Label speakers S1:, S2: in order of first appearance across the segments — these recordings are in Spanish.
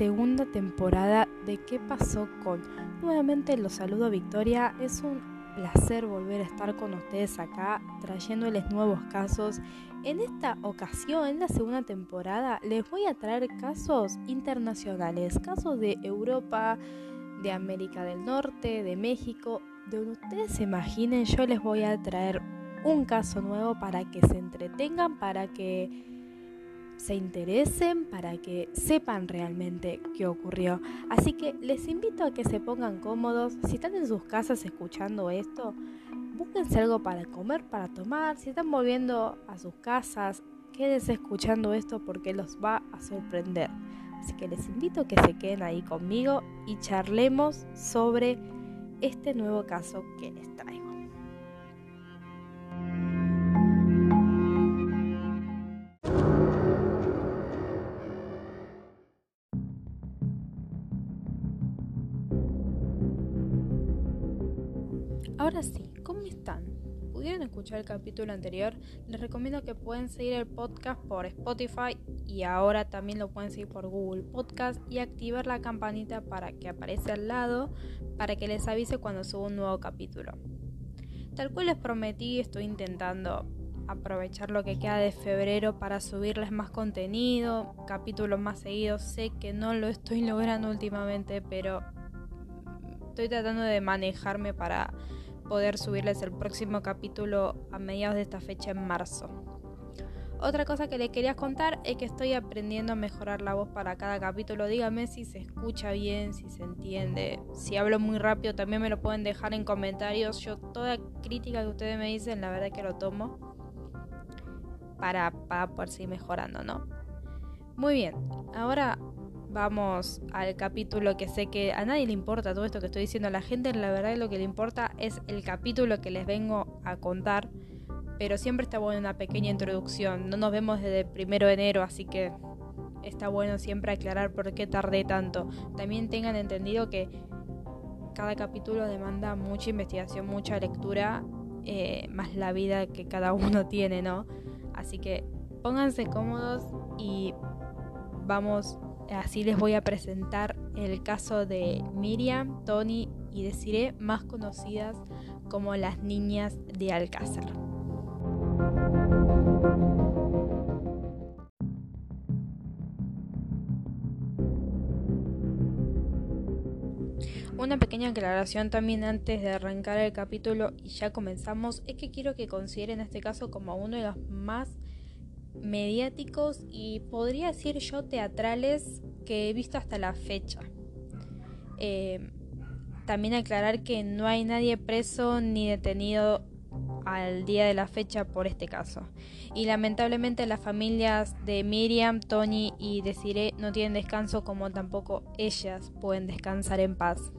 S1: segunda temporada de ¿Qué pasó con? Nuevamente los saludo Victoria, es un placer volver a estar con ustedes acá trayéndoles nuevos casos. En esta ocasión, en la segunda temporada, les voy a traer casos internacionales, casos de Europa, de América del Norte, de México, de donde ustedes se imaginen, yo les voy a traer un caso nuevo para que se entretengan, para que se interesen, para que sepan realmente qué ocurrió. Así que les invito a que se pongan cómodos. Si están en sus casas escuchando esto, búsquense algo para comer, para tomar. Si están volviendo a sus casas, quédense escuchando esto porque los va a sorprender. Así que les invito a que se queden ahí conmigo y charlemos sobre este nuevo caso que les traigo. Ahora sí, ¿cómo están? ¿Pudieron escuchar el capítulo anterior? Les recomiendo que pueden seguir el podcast por Spotify y ahora también lo pueden seguir por Google Podcast y activar la campanita para que aparezca al lado para que les avise cuando suba un nuevo capítulo. Tal cual les prometí, estoy intentando aprovechar lo que queda de febrero para subirles más contenido, capítulos más seguidos. Sé que no lo estoy logrando últimamente, pero estoy tratando de manejarme para poder subirles el próximo capítulo a mediados de esta fecha en marzo. Otra cosa que les quería contar es que estoy aprendiendo a mejorar la voz para cada capítulo. Dígame si se escucha bien, si se entiende. Si hablo muy rápido también me lo pueden dejar en comentarios. Yo toda crítica que ustedes me dicen, la verdad que lo tomo para, para poder seguir mejorando, ¿no? Muy bien, ahora vamos al capítulo que sé que a nadie le importa todo esto que estoy diciendo a la gente, la verdad lo que le importa es el capítulo que les vengo a contar, pero siempre está bueno una pequeña introducción, no nos vemos desde el primero de enero, así que está bueno siempre aclarar por qué tardé tanto. También tengan entendido que cada capítulo demanda mucha investigación, mucha lectura, eh, más la vida que cada uno tiene, ¿no? Así que pónganse cómodos y vamos Así les voy a presentar el caso de Miriam, Tony y Desiree, más conocidas como las niñas de Alcázar. Una pequeña aclaración también antes de arrancar el capítulo y ya comenzamos es que quiero que consideren este caso como uno de los más mediáticos y podría decir yo teatrales que he visto hasta la fecha. Eh, también aclarar que no hay nadie preso ni detenido al día de la fecha por este caso. Y lamentablemente las familias de Miriam, Tony y Desiree no tienen descanso como tampoco ellas pueden descansar en paz.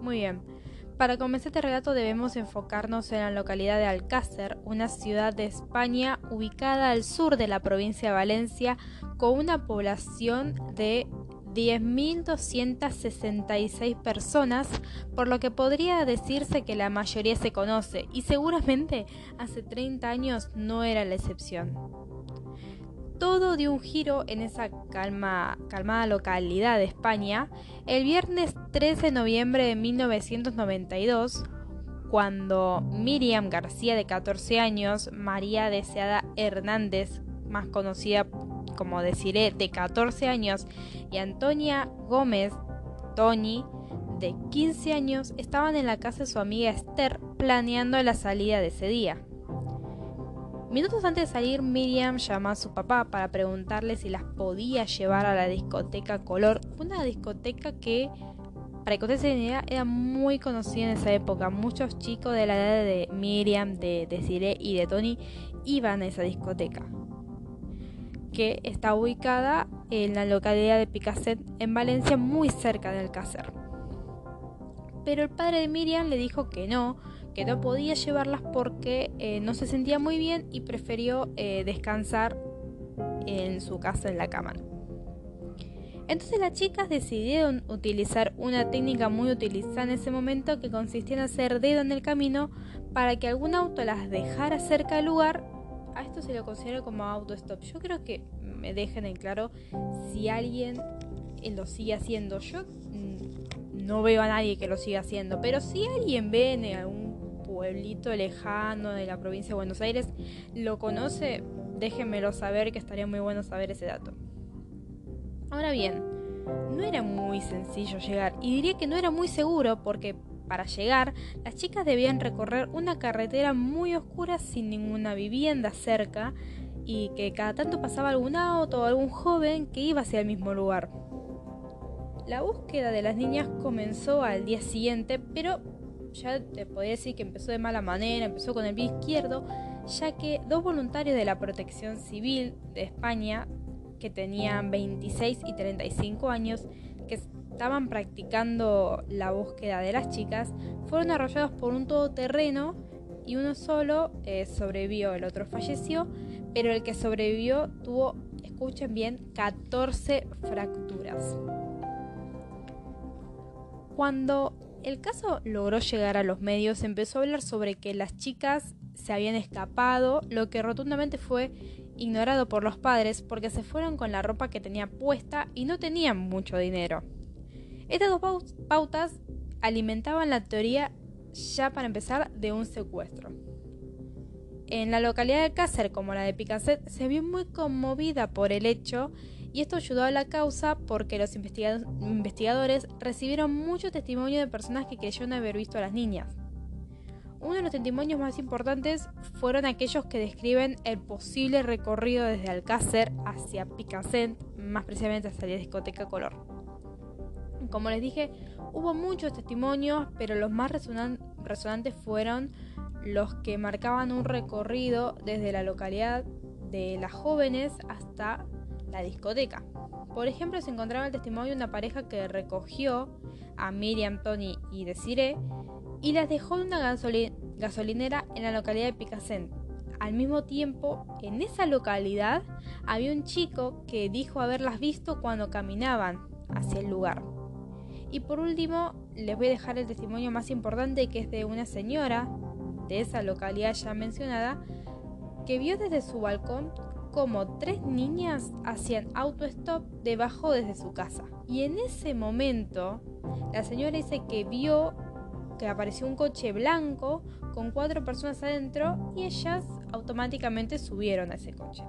S1: Muy bien. Para comenzar este relato debemos enfocarnos en la localidad de Alcácer, una ciudad de España ubicada al sur de la provincia de Valencia con una población de 10.266 personas, por lo que podría decirse que la mayoría se conoce y seguramente hace 30 años no era la excepción todo dio un giro en esa calma, calmada localidad de España el viernes 13 de noviembre de 1992, cuando Miriam García de 14 años, María Deseada Hernández, más conocida como deciré, de 14 años, y Antonia Gómez, Tony, de 15 años, estaban en la casa de su amiga Esther planeando la salida de ese día. Minutos antes de salir, Miriam llamó a su papá para preguntarle si las podía llevar a la discoteca Color, una discoteca que, para que ustedes se den idea, era muy conocida en esa época. Muchos chicos de la edad de Miriam, de Desiree y de Tony iban a esa discoteca, que está ubicada en la localidad de Picasset, en Valencia, muy cerca del Alcácer. Pero el padre de Miriam le dijo que no, no podía llevarlas porque eh, no se sentía muy bien y prefirió eh, descansar en su casa en la cama. Entonces las chicas decidieron utilizar una técnica muy utilizada en ese momento que consistía en hacer dedo en el camino para que algún auto las dejara cerca del lugar. A esto se lo considera como auto stop. Yo creo que me dejen en claro si alguien eh, lo sigue haciendo. Yo mm, no veo a nadie que lo siga haciendo, pero si alguien ve en algún pueblito lejano de la provincia de Buenos Aires, lo conoce, déjenmelo saber que estaría muy bueno saber ese dato. Ahora bien, no era muy sencillo llegar y diría que no era muy seguro porque para llegar las chicas debían recorrer una carretera muy oscura sin ninguna vivienda cerca y que cada tanto pasaba algún auto o algún joven que iba hacia el mismo lugar. La búsqueda de las niñas comenzó al día siguiente, pero ya te podría decir que empezó de mala manera, empezó con el pie izquierdo, ya que dos voluntarios de la Protección Civil de España que tenían 26 y 35 años, que estaban practicando la búsqueda de las chicas, fueron arrollados por un todoterreno y uno solo eh, sobrevivió, el otro falleció, pero el que sobrevivió tuvo, escuchen bien, 14 fracturas. Cuando el caso logró llegar a los medios, empezó a hablar sobre que las chicas se habían escapado, lo que rotundamente fue ignorado por los padres porque se fueron con la ropa que tenía puesta y no tenían mucho dinero. Estas dos pautas alimentaban la teoría ya para empezar de un secuestro. En la localidad de Cáceres, como la de Picaset, se vio muy conmovida por el hecho y esto ayudó a la causa porque los investigadores recibieron mucho testimonio de personas que creyeron haber visto a las niñas. Uno de los testimonios más importantes fueron aquellos que describen el posible recorrido desde Alcácer hacia Picassent, más precisamente hacia la discoteca Color. Como les dije, hubo muchos testimonios, pero los más resonantes fueron los que marcaban un recorrido desde la localidad de las jóvenes hasta la discoteca. Por ejemplo, se encontraba el testimonio de una pareja que recogió a Miriam, Tony y Desiree y las dejó en una gasolinera en la localidad de Picassent. Al mismo tiempo, en esa localidad había un chico que dijo haberlas visto cuando caminaban hacia el lugar. Y por último, les voy a dejar el testimonio más importante que es de una señora de esa localidad ya mencionada que vio desde su balcón como tres niñas hacían autostop debajo desde su casa. Y en ese momento, la señora dice que vio que apareció un coche blanco con cuatro personas adentro y ellas automáticamente subieron a ese coche.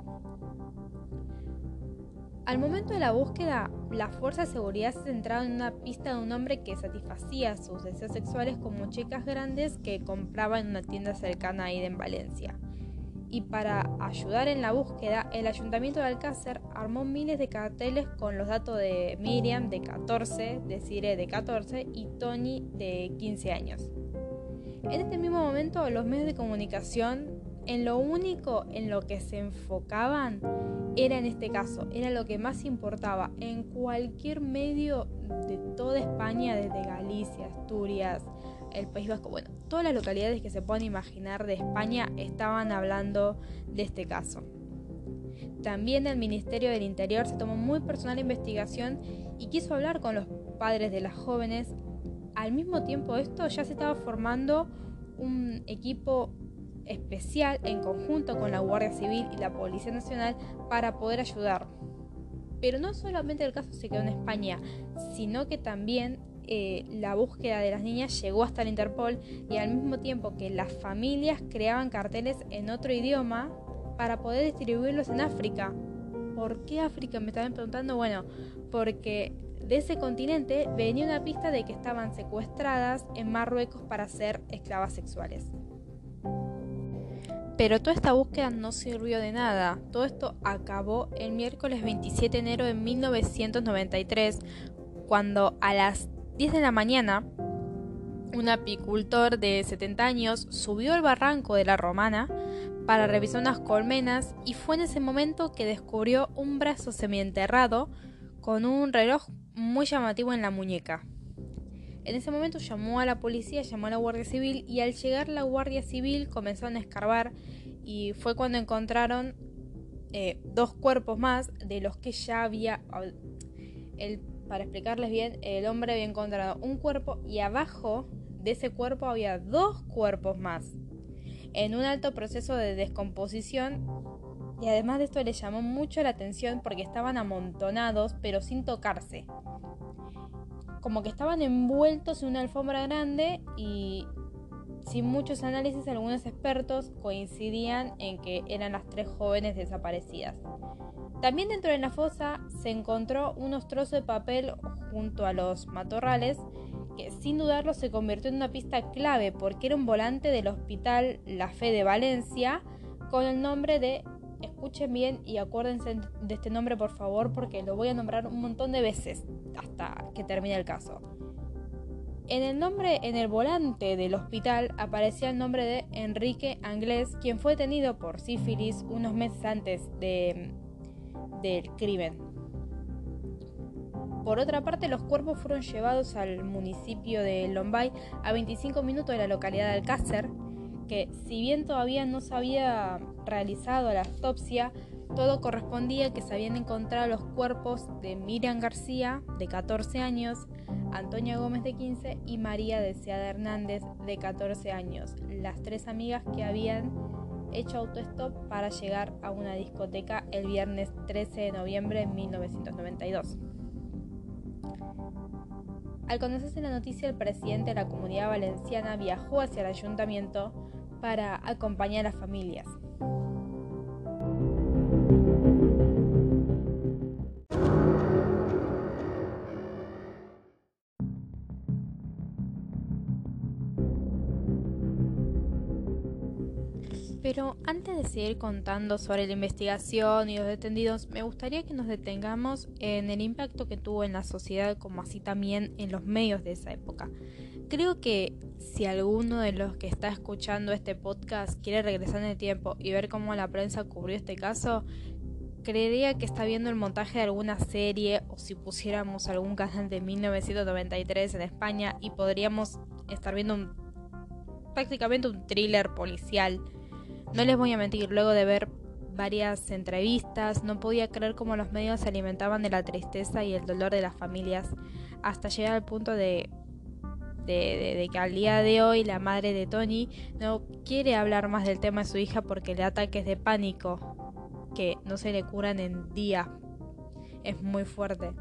S1: Al momento de la búsqueda, la fuerza de seguridad se centraba en una pista de un hombre que satisfacía sus deseos sexuales con muchecas grandes que compraba en una tienda cercana a en Valencia y para ayudar en la búsqueda, el ayuntamiento de Alcácer armó miles de carteles con los datos de Miriam de 14, de Cire de 14 y Tony de 15 años. En este mismo momento, los medios de comunicación, en lo único en lo que se enfocaban, era en este caso, era lo que más importaba. En cualquier medio de toda España, desde Galicia, Asturias, el País Vasco, bueno, todas las localidades que se puedan imaginar de España estaban hablando de este caso. También el Ministerio del Interior se tomó muy personal la investigación y quiso hablar con los padres de las jóvenes. Al mismo tiempo esto ya se estaba formando un equipo especial en conjunto con la Guardia Civil y la Policía Nacional para poder ayudar. Pero no solamente el caso se quedó en España, sino que también eh, la búsqueda de las niñas llegó hasta el Interpol y al mismo tiempo que las familias creaban carteles en otro idioma para poder distribuirlos en África. ¿Por qué África? Me estaban preguntando. Bueno, porque de ese continente venía una pista de que estaban secuestradas en Marruecos para ser esclavas sexuales. Pero toda esta búsqueda no sirvió de nada. Todo esto acabó el miércoles 27 de enero de 1993, cuando a las 10 de la mañana, un apicultor de 70 años subió al barranco de la Romana para revisar unas colmenas y fue en ese momento que descubrió un brazo semienterrado con un reloj muy llamativo en la muñeca. En ese momento llamó a la policía, llamó a la Guardia Civil y al llegar la Guardia Civil comenzaron a escarbar y fue cuando encontraron eh, dos cuerpos más de los que ya había... El para explicarles bien, el hombre había encontrado un cuerpo y abajo de ese cuerpo había dos cuerpos más. En un alto proceso de descomposición Y además de esto les llamó mucho la atención porque estaban amontonados pero sin tocarse. Como que estaban envueltos en una alfombra grande y sin muchos análisis algunos expertos coincidían en que eran las tres jóvenes desaparecidas. También dentro de la fosa se encontró unos trozos de papel junto a los matorrales que sin dudarlo se convirtió en una pista clave porque era un volante del hospital La Fe de Valencia con el nombre de, escuchen bien y acuérdense de este nombre por favor porque lo voy a nombrar un montón de veces hasta que termine el caso. En el nombre, en el volante del hospital aparecía el nombre de Enrique Anglés, quien fue detenido por sífilis unos meses antes de, del crimen. Por otra parte, los cuerpos fueron llevados al municipio de Lombay, a 25 minutos de la localidad de Alcácer, que si bien todavía no se había realizado la autopsia, todo correspondía que se habían encontrado los cuerpos de Miriam García, de 14 años, Antonia Gómez, de 15, y María Deseada Hernández, de 14 años, las tres amigas que habían hecho autostop para llegar a una discoteca el viernes 13 de noviembre de 1992. Al conocerse la noticia, el presidente de la comunidad valenciana viajó hacia el ayuntamiento para acompañar a las familias. Pero antes de seguir contando sobre la investigación y los detenidos, me gustaría que nos detengamos en el impacto que tuvo en la sociedad como así también en los medios de esa época. Creo que si alguno de los que está escuchando este podcast quiere regresar en el tiempo y ver cómo la prensa cubrió este caso, creería que está viendo el montaje de alguna serie o si pusiéramos algún canal de 1993 en España y podríamos estar viendo prácticamente un thriller policial no les voy a mentir, luego de ver varias entrevistas, no podía creer cómo los medios se alimentaban de la tristeza y el dolor de las familias, hasta llegar al punto de, que al día de hoy la madre de Tony no quiere hablar más del tema de su hija porque le ataques de pánico que no se le curan en día. Es muy fuerte.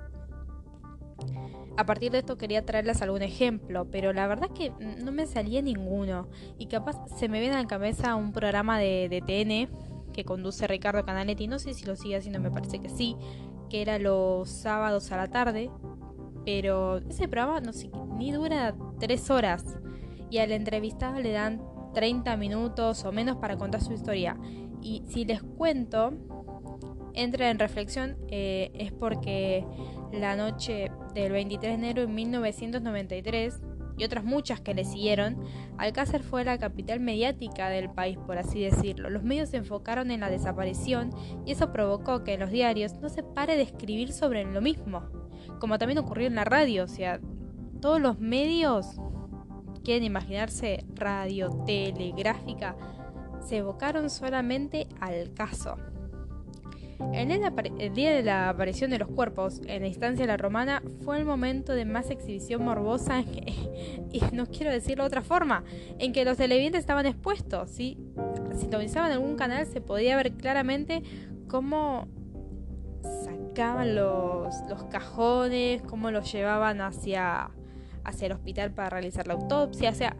S1: A partir de esto quería traerles algún ejemplo, pero la verdad que no me salía ninguno. Y capaz se me viene a la cabeza un programa de, TN que conduce Ricardo Canaletti, no sé si lo sigue haciendo, me parece que sí, que era los sábados a la tarde, pero ese programa no sé, ni dura tres horas y al entrevistado le dan 30 minutos o menos para contar su historia. Y si les cuento, entra en reflexión, eh, es porque la noche del 23 de enero de 1993 y otras muchas que le siguieron, Alcácer fue la capital mediática del país, por así decirlo. Los medios se enfocaron en la desaparición y eso provocó que en los diarios no se pare de escribir sobre lo mismo, como también ocurrió en la radio, o sea, todos los medios quieren imaginarse radio, telegráfica, se evocaron solamente al caso. El día, de la aparición de los cuerpos en la instancia de la romana fue el momento de más exhibición morbosa, y no quiero decirlo de otra forma, en que los televidentes estaban expuestos. ¿sí? Si utilizaban algún canal se podía ver claramente cómo sacaban los, los cajones, cómo los llevaban hacia, hacia el hospital para realizar la autopsia. O sea,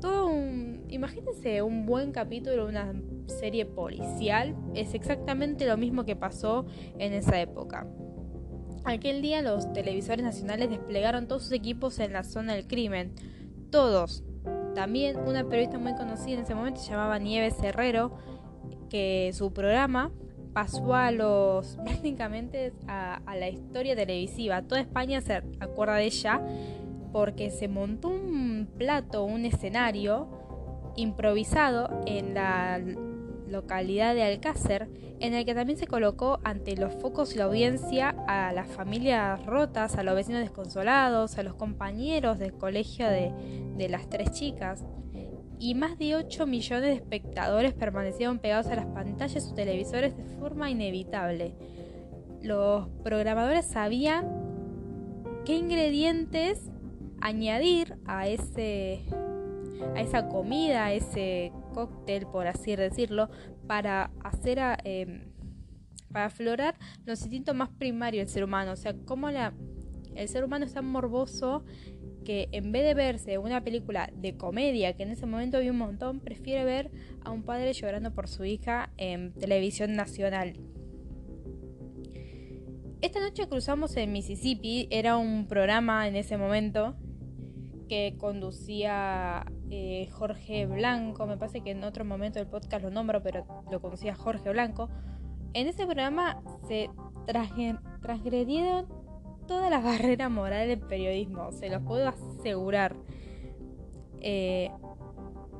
S1: todo un... Imagínense un buen capítulo, una serie policial, es exactamente lo mismo que pasó en esa época. Aquel día los televisores nacionales desplegaron todos sus equipos en la zona del crimen. Todos. También una periodista muy conocida en ese momento se llamaba Nieves Herrero, que su programa pasó a los prácticamente a, a, la historia televisiva. Toda España se acuerda de ella porque se montó un plato, un escenario improvisado en la localidad de Alcácer, en el que también se colocó ante los focos y la audiencia a las familias rotas, a los vecinos desconsolados, a los compañeros del colegio de, de las tres chicas. Y más de 8 millones de espectadores permanecieron pegados a las pantallas o televisores de forma inevitable. Los programadores sabían qué ingredientes añadir a ese a esa comida, a ese cóctel, por así decirlo, para hacer em, para aflorar los instintos más primarios del ser humano. O sea, cómo la, el ser humano es tan morboso que en vez de verse una película de comedia, que en ese momento vi un montón, prefiere ver a un padre llorando por su hija en televisión nacional. Esta noche cruzamos en Mississippi, era un programa en ese momento que conducía eh, Jorge Blanco, me parece que en otro momento del podcast lo nombro, pero lo conducía Jorge Blanco. En ese programa se transgredieron todas las barreras morales del periodismo, se los puedo asegurar. Eh,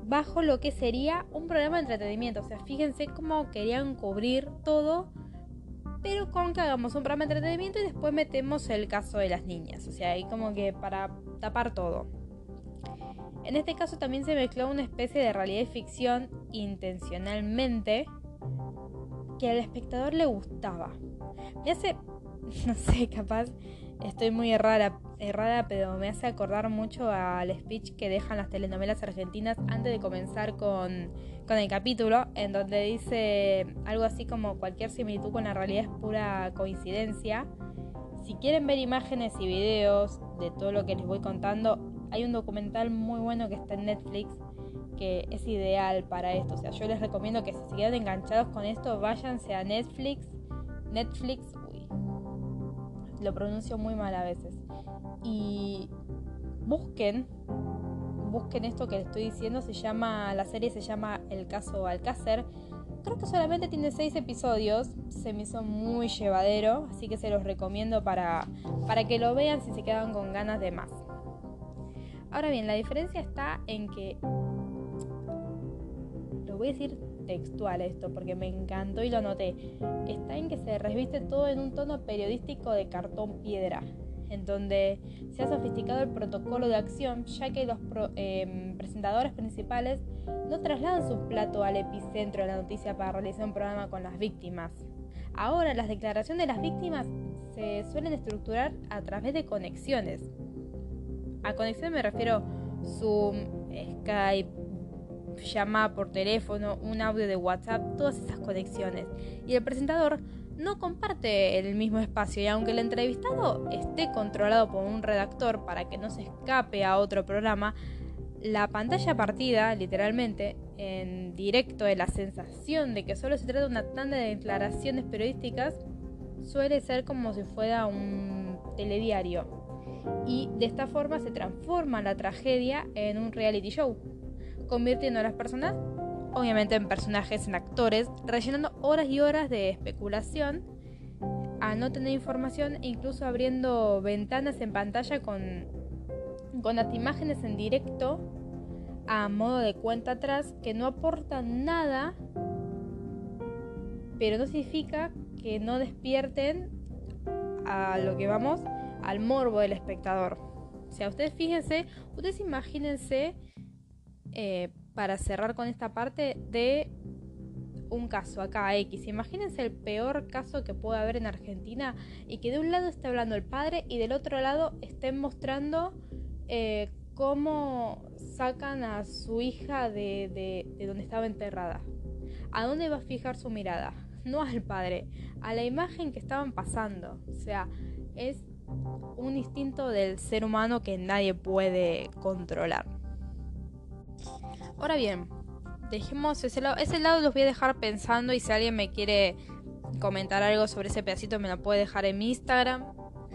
S1: bajo lo que sería un programa de entretenimiento. O sea, fíjense cómo querían cubrir todo, pero con que hagamos un programa de entretenimiento y después metemos el caso de las niñas. O sea, ahí como que para tapar todo. En este caso también se mezcló una especie de realidad y ficción intencionalmente que al espectador le gustaba. Me hace no sé, capaz estoy muy errada, errada, pero me hace acordar mucho al speech que dejan las telenovelas argentinas antes de comenzar con, con el capítulo, en donde dice algo así como cualquier similitud con la realidad es pura coincidencia. Si quieren ver imágenes y videos de todo lo que les voy contando, hay un documental muy bueno que está en Netflix que es ideal para esto. O sea, yo les recomiendo que si se quedan enganchados con esto, váyanse a Netflix, Netflix lo pronuncio muy mal a veces. Y busquen, busquen esto que les estoy diciendo, se llama, la serie se llama El caso Alcácer. Creo que solamente tiene seis episodios, se me hizo muy llevadero, así que se los recomiendo para, para que lo vean si se quedan con ganas de más. Ahora bien, la diferencia está en que, lo voy a decir textual esto, porque me encantó y lo noté, está en que se reviste todo en un tono periodístico de cartón piedra, en donde se ha sofisticado el protocolo de acción, ya que los em, presentadores principales no trasladan su plato al epicentro de la noticia para realizar un programa con las víctimas. Ahora las declaraciones de las víctimas se suelen estructurar a través de conexiones. A conexión me refiero Zoom, Skype, llamada por teléfono, un audio de WhatsApp, todas esas conexiones. Y el presentador no comparte el mismo espacio y aunque el entrevistado esté controlado por un redactor para que no se escape a otro programa, la pantalla partida, literalmente, en directo de la sensación de que solo se trata de una tanda de declaraciones periodísticas, suele ser como si fuera un telediario. Y de esta forma se transforma la tragedia en un reality show convirtiendo a las personas, obviamente, en personajes, en actores, rellenando horas y horas de especulación, a no tener información e incluso abriendo ventanas en pantalla con, con las imágenes en directo a modo de cuenta atrás que no aportan nada, pero no significa que no despierten a lo que vamos, al morbo del espectador. O sea, ustedes fíjense, ustedes imagínense eh, para cerrar con esta parte de un caso acá X. Imagínense el peor caso que puede haber en Argentina y que de un lado esté hablando el padre y del otro lado estén mostrando eh, cómo sacan a su hija de, de donde estaba enterrada. ¿A dónde va a fijar su mirada? No al padre, a la imagen que estaban pasando. O sea, es un instinto del ser humano que nadie puede controlar. Ahora bien, dejemos ese lado. Ese lado los voy a dejar pensando y si alguien me quiere comentar algo sobre ese pedacito me lo puede dejar en mi Instagram.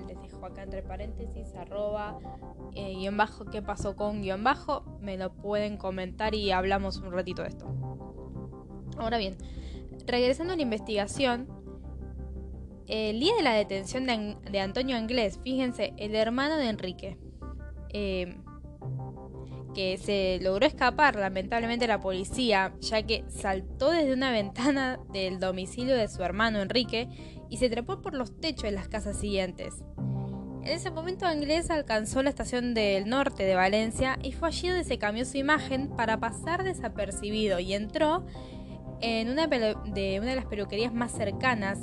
S1: Les dejo acá entre paréntesis, arroba, eh, guion bajo, qué pasó con guion bajo. Me lo pueden comentar y hablamos un ratito de esto. Ahora bien, regresando a la investigación, el día de la detención de, Antonio Anglés, fíjense, el hermano de Enrique. Eh, que se logró escapar lamentablemente la policía, ya que saltó desde una ventana del domicilio de su hermano Enrique y se trepó por los techos de las casas siguientes. En ese momento Anglés alcanzó la estación del norte de Valencia y fue allí donde se cambió su imagen para pasar desapercibido y entró en una de una de las peluquerías más cercanas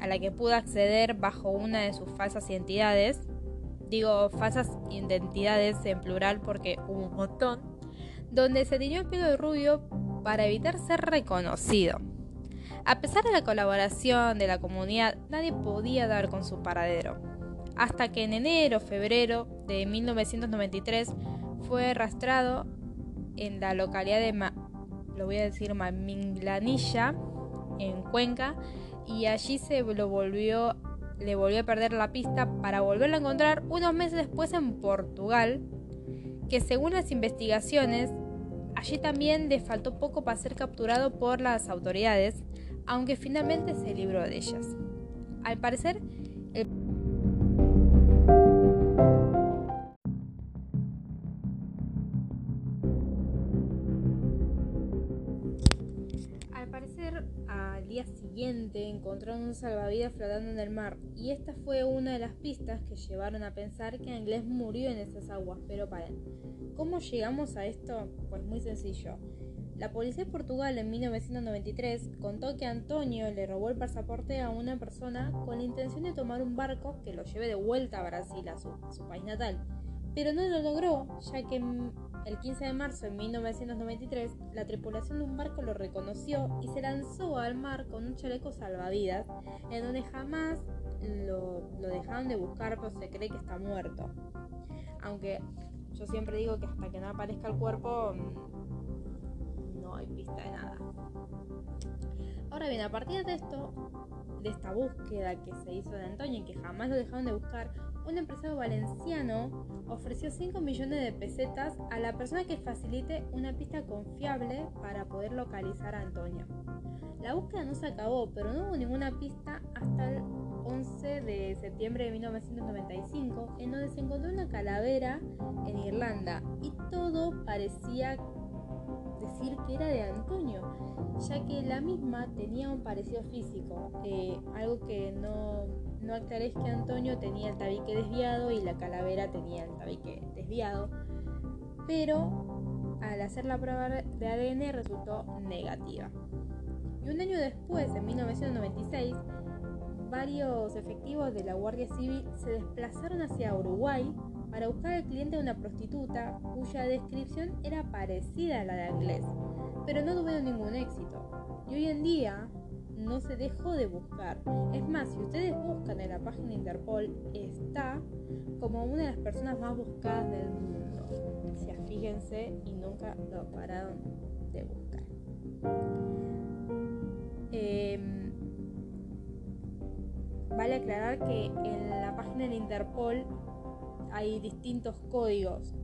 S1: a la que pudo acceder bajo una de sus falsas identidades digo falsas identidades en plural porque hubo un montón, donde se tiñó el pelo de rubio para evitar ser reconocido. A pesar de la colaboración de la comunidad, nadie podía dar con su paradero. Hasta que en enero, febrero de 1993 fue arrastrado en la localidad de, lo voy a decir, Minglanilla, en Cuenca, y allí se lo volvió, le volvió a perder la pista para volverlo a encontrar unos meses después en Portugal, que según las investigaciones, allí también le faltó poco para ser capturado por las autoridades, aunque finalmente se libró de ellas. Al parecer, el día siguiente encontraron un salvavidas flotando en el mar y esta fue una de las pistas que llevaron a pensar que Anglés murió en esas aguas. Pero paren, ¿cómo llegamos a esto? Pues muy sencillo. La policía de Portugal en 1993 contó que Antonio le robó el pasaporte a una persona con la intención de tomar un barco que lo lleve de vuelta a Brasil, a su, a su país natal. Pero no lo logró, ya que el 15 de marzo de 1993, la tripulación de un barco lo reconoció y se lanzó al mar con un chaleco salvavidas, en donde jamás lo, dejaron de buscar, pero se cree que está muerto. Aunque yo siempre digo que hasta que no aparezca el cuerpo, mm, no hay pista de nada. Ahora bien, a partir de esto, de esta búsqueda que se hizo de Antonio y que jamás lo dejaron de buscar, un empresario valenciano ofreció 5 millones de pesetas a la persona que facilite una pista confiable para poder localizar a Antonio. La búsqueda no se acabó, pero no hubo ninguna pista hasta el 11 de septiembre de 1995, en donde se encontró una calavera en Irlanda y todo parecía decir que era de Antonio, ya que la misma tenía un parecido físico, algo que no, no aclaré que Antonio tenía el tabique desviado y la calavera tenía el tabique desviado, pero al hacer la prueba de ADN resultó negativa. Y un año después, en 1996, varios efectivos de la Guardia Civil se desplazaron hacia Uruguay para buscar al cliente de una prostituta cuya descripción era parecida a la de Anglés, pero no tuvieron ningún éxito. Y hoy en día no se dejó de buscar. Es más, si ustedes buscan en la página de Interpol, está como una de las personas más buscadas del mundo. O sea, fíjense y nunca lo pararon de buscar. Em, vale aclarar que en la página de Interpol hay distintos códigos,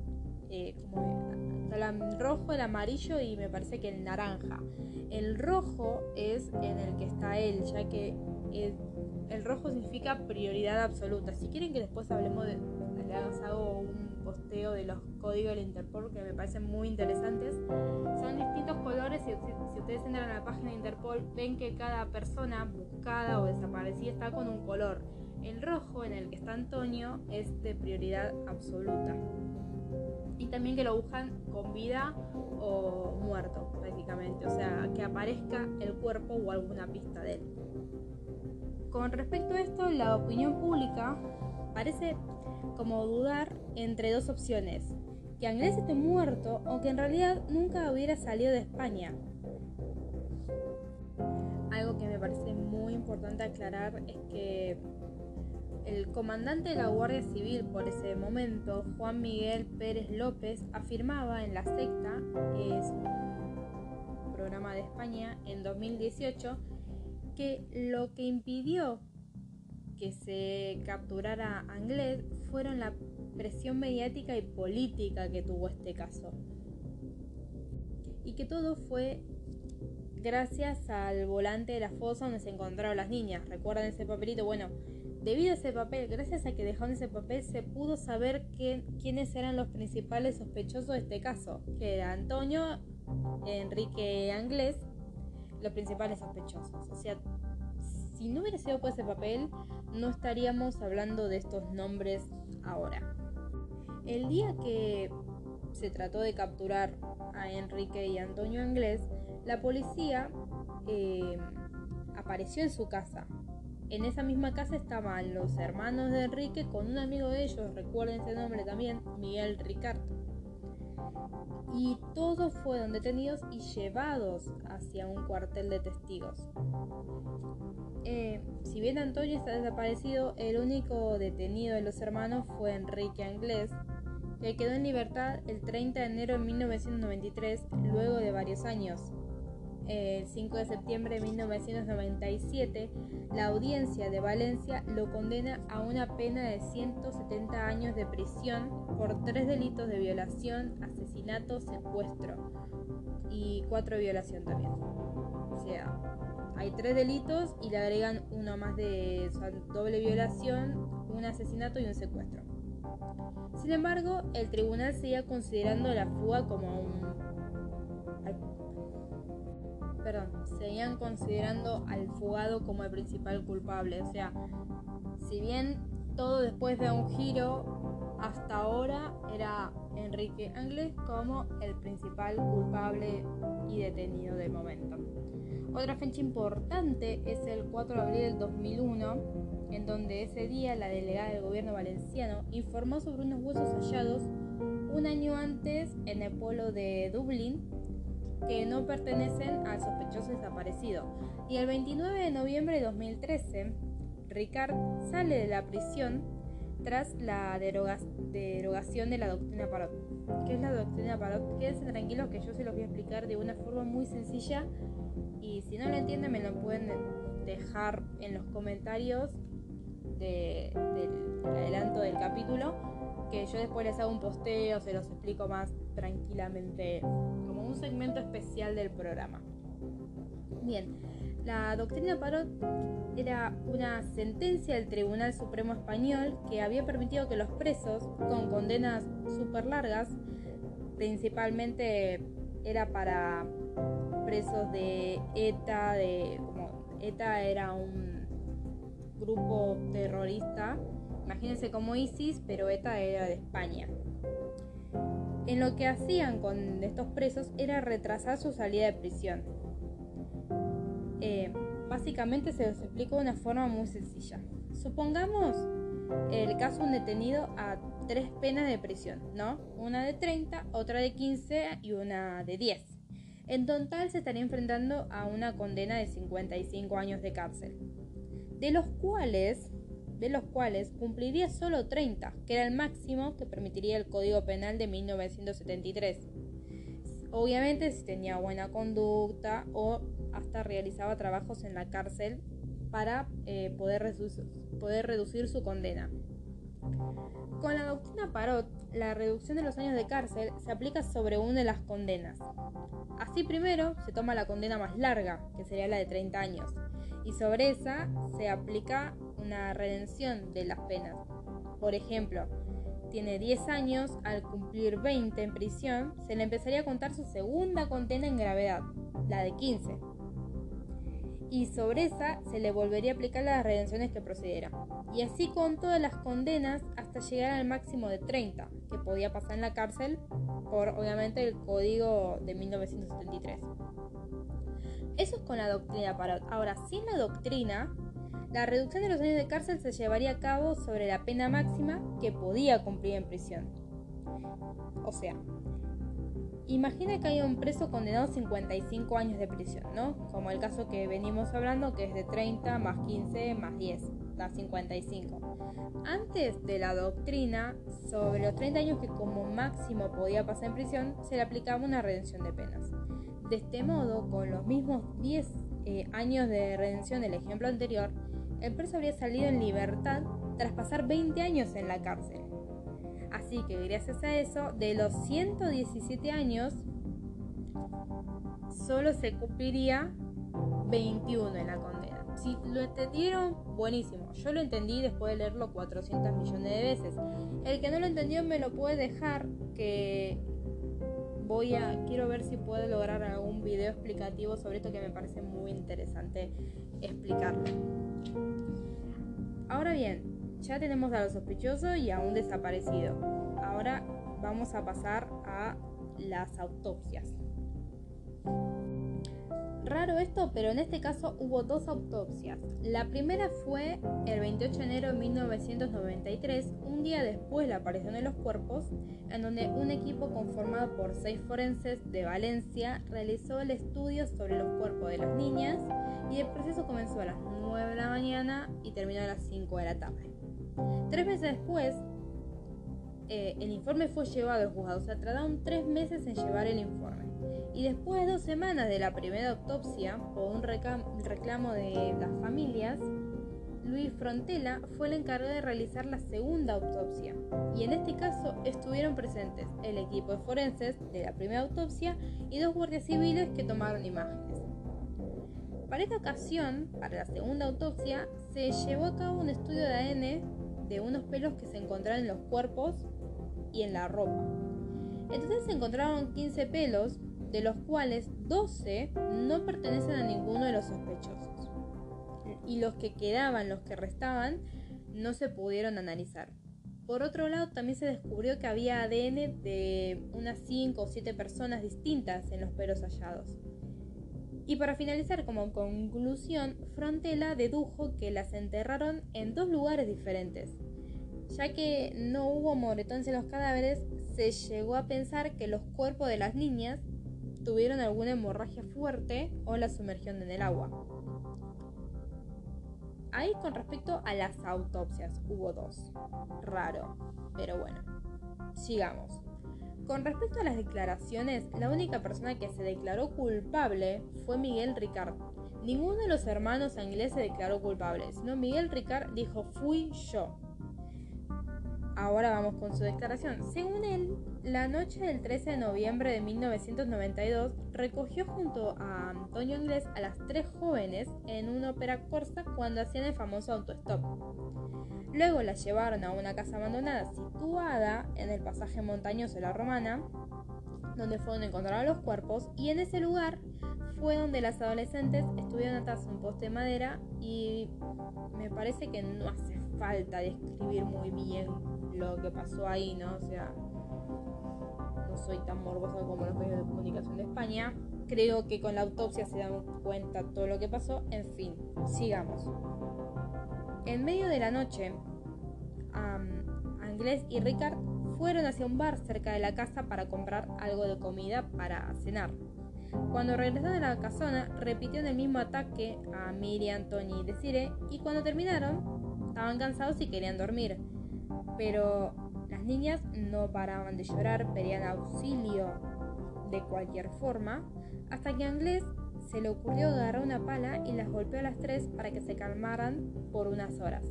S1: eh, como el rojo, el amarillo y me parece que el naranja. El rojo es en el que está él, ya que el, rojo significa prioridad absoluta. Si quieren que después hablemos de, hago un posteo de los códigos del Interpol que me parecen muy interesantes. Son distintos colores y si ustedes entran a la página de Interpol ven que cada persona buscada o desaparecida está con un color. El rojo en el que está Antonio es de prioridad absoluta. Y también que lo buscan con vida o muerto, prácticamente. O sea, que aparezca el cuerpo o alguna pista de él. Con respecto a esto, la opinión pública parece como dudar entre dos opciones. Que Anglés esté muerto o que en realidad nunca hubiera salido de España. Algo que me parece muy importante aclarar es que el comandante de la Guardia Civil por ese momento, Juan Miguel Pérez López, afirmaba en La Secta, es un programa de España, en 2018, que lo que impidió que se capturara a Anglés fueron la presión mediática y política que tuvo este caso. Y que todo fue gracias al volante de la fosa donde se encontraron las niñas. ¿Recuerdan ese papelito? Bueno, Debido a ese papel, gracias a que dejaron ese papel, se pudo saber quiénes eran los principales sospechosos de este caso, que era Antonio, Enrique Anglés, los principales sospechosos. O sea, si no hubiera sido por ese papel, no estaríamos hablando de estos nombres ahora. El día que se trató de capturar a Enrique y Antonio Anglés, la policía eh, apareció en su casa en esa misma casa estaban los hermanos de Enrique con un amigo de ellos, recuerden ese nombre también, Miguel Ricardo. Y todos fueron detenidos y llevados hacia un cuartel de testigos. Eh, si bien Antonio está desaparecido, el único detenido de los hermanos fue Enrique Anglés, que quedó en libertad el 30 de enero de 1993, luego de varios años. El 5 de septiembre de 1997, la audiencia de Valencia lo condena a una pena de 170 años de prisión por tres delitos de violación, asesinato, secuestro y cuatro de violación también. O sea, hay tres delitos y le agregan uno más de doble violación, un asesinato y un secuestro. Sin embargo, el tribunal seguía considerando la fuga como un... Perdón, seguían considerando al fugado como el principal culpable. O sea, si bien todo después de un giro, hasta ahora era Enrique Anglés como el principal culpable y detenido del momento. Otra fecha importante es el 4 de abril del 2001 en donde ese día la delegada del gobierno valenciano informó sobre unos huesos hallados un año antes en el pueblo de Dublín que no pertenecen al sospechoso desaparecido. Y el 29 de noviembre de 2013, Ricard sale de la prisión tras la derogación de la doctrina Parot. ¿Qué es la doctrina Parot? Quédense tranquilos que yo se los voy a explicar de una forma muy sencilla y si no lo entienden me lo pueden dejar en los comentarios del adelanto del capítulo, que yo después les hago un posteo, se los explico más tranquilamente, como un segmento especial del programa. Bien, la doctrina Parot era una sentencia del Tribunal Supremo Español que había permitido que los presos con condenas súper largas, principalmente era para presos de ETA, de como ETA era un grupo terrorista. Imagínense como ISIS, pero ETA era de España. En lo que hacían con estos presos era retrasar su salida de prisión. Eh, básicamente se los explico de una forma muy sencilla. Supongamos el caso de un detenido a tres penas de prisión, ¿no? Una de 30, otra de 15 y una de 10. En total se estaría enfrentando a una condena de 55 años de cárcel de los cuales de los cuales cumpliría solo 30, que era el máximo que permitiría el Código Penal de 1973. Obviamente si tenía buena conducta o hasta realizaba trabajos en la cárcel para eh, poder, reducir, poder reducir su condena. Con la doctrina Parot, la reducción de los años de cárcel se aplica sobre una de las condenas. Así primero se toma la condena más larga, que sería la de 30 años, y sobre esa se aplica una redención de las penas. Por ejemplo, tiene 10 años, al cumplir 20 en prisión, se le empezaría a contar su segunda condena en gravedad, la de 15. Y sobre esa se le volvería a aplicar las redenciones que procediera. Y así con todas las condenas hasta llegar al máximo de 30, que podía pasar en la cárcel por obviamente el código de 1973. Eso es con la doctrina Parot. Ahora, sin la doctrina, la reducción de los años de cárcel se llevaría a cabo sobre la pena máxima que podía cumplir en prisión. O sea, imagina que hay un preso condenado a 55 años de prisión, ¿no? Como el caso que venimos hablando, que es de 30 más 15 más 10, da 55. Antes de la doctrina, sobre los 30 años que como máximo podía pasar en prisión, se le aplicaba una redención de penas. De este modo, con los mismos 10 eh, años de redención del ejemplo anterior, el preso habría salido en libertad tras pasar 20 años en la cárcel. Así que gracias a eso, de los 117 años, solo se cumpliría 21 en la condena. Si lo entendieron, buenísimo. Yo lo entendí después de leerlo 400 millones de veces. El que no lo entendió me lo puede dejar que voy a quiero ver si puedo lograr algún video explicativo sobre esto que me parece muy interesante explicarlo. Ahora bien, ya tenemos a los sospechosos y a un desaparecido. Ahora vamos a pasar a las autopsias. Raro esto, pero en este caso hubo dos autopsias. La primera fue el 28 de enero de 1993, un día después de la aparición de los cuerpos, en donde un equipo conformado por seis forenses de Valencia realizó el estudio sobre los cuerpos de las niñas y el proceso comenzó a las 9 de la mañana y terminó a las 5 de la tarde. Tres meses después, eh, el informe fue llevado al juzgado, o sea, tardaron tres meses en llevar el informe. Y después de dos semanas de la primera autopsia, por un reclamo de las familias, Luis Frontela fue el encargado de realizar la segunda autopsia. Y en este caso estuvieron presentes el equipo de forenses de la primera autopsia y dos guardias civiles que tomaron imágenes. Para esta ocasión, para la segunda autopsia, se llevó a cabo un estudio de ADN de unos pelos que se encontraron en los cuerpos y en la ropa. Entonces se encontraron 15 pelos de los cuales 12 no pertenecen a ninguno de los sospechosos. Y los que quedaban, los que restaban, no se pudieron analizar. Por otro lado, también se descubrió que había ADN de unas 5 o 7 personas distintas en los pelos hallados. Y para finalizar, como conclusión, Frontela dedujo que las enterraron en dos lugares diferentes. Ya que no hubo moretones en los cadáveres, se llegó a pensar que los cuerpos de las niñas tuvieron alguna hemorragia fuerte o la sumergión en el agua. Ahí con respecto a las autopsias, hubo dos. Raro, pero bueno. Sigamos. Con respecto a las declaraciones, la única persona que se declaró culpable fue Miguel Ricard. Ninguno de los hermanos ingleses se declaró culpable, sino Miguel Ricard dijo fui yo. Ahora vamos con su declaración. Según él, la noche del 13 de noviembre de 1992 recogió junto a Antonio Inglés a las tres jóvenes en una ópera corsa cuando hacían el famoso autostop. Luego las llevaron a una casa abandonada situada en el pasaje montañoso de la Romana, donde fueron encontrados los cuerpos, y en ese lugar fue donde las adolescentes estuvieron atadas a un poste de madera y me parece que no hace falta describir muy bien lo que pasó ahí, ¿no? O sea, no soy tan morbosa como los medios de comunicación de España. Creo que con la autopsia se dan cuenta todo lo que pasó. En fin, sigamos. En medio de la noche, Anglés y Ricard fueron hacia un bar cerca de la casa para comprar algo de comida para cenar. Cuando regresaron a la casona, repitieron el mismo ataque a Miriam, Tony y Desire, y cuando terminaron, estaban cansados y querían dormir pero las niñas no paraban de llorar, pedían auxilio de cualquier forma, hasta que a Anglés se le ocurrió agarrar una pala y las golpeó a las tres para que se calmaran por unas horas,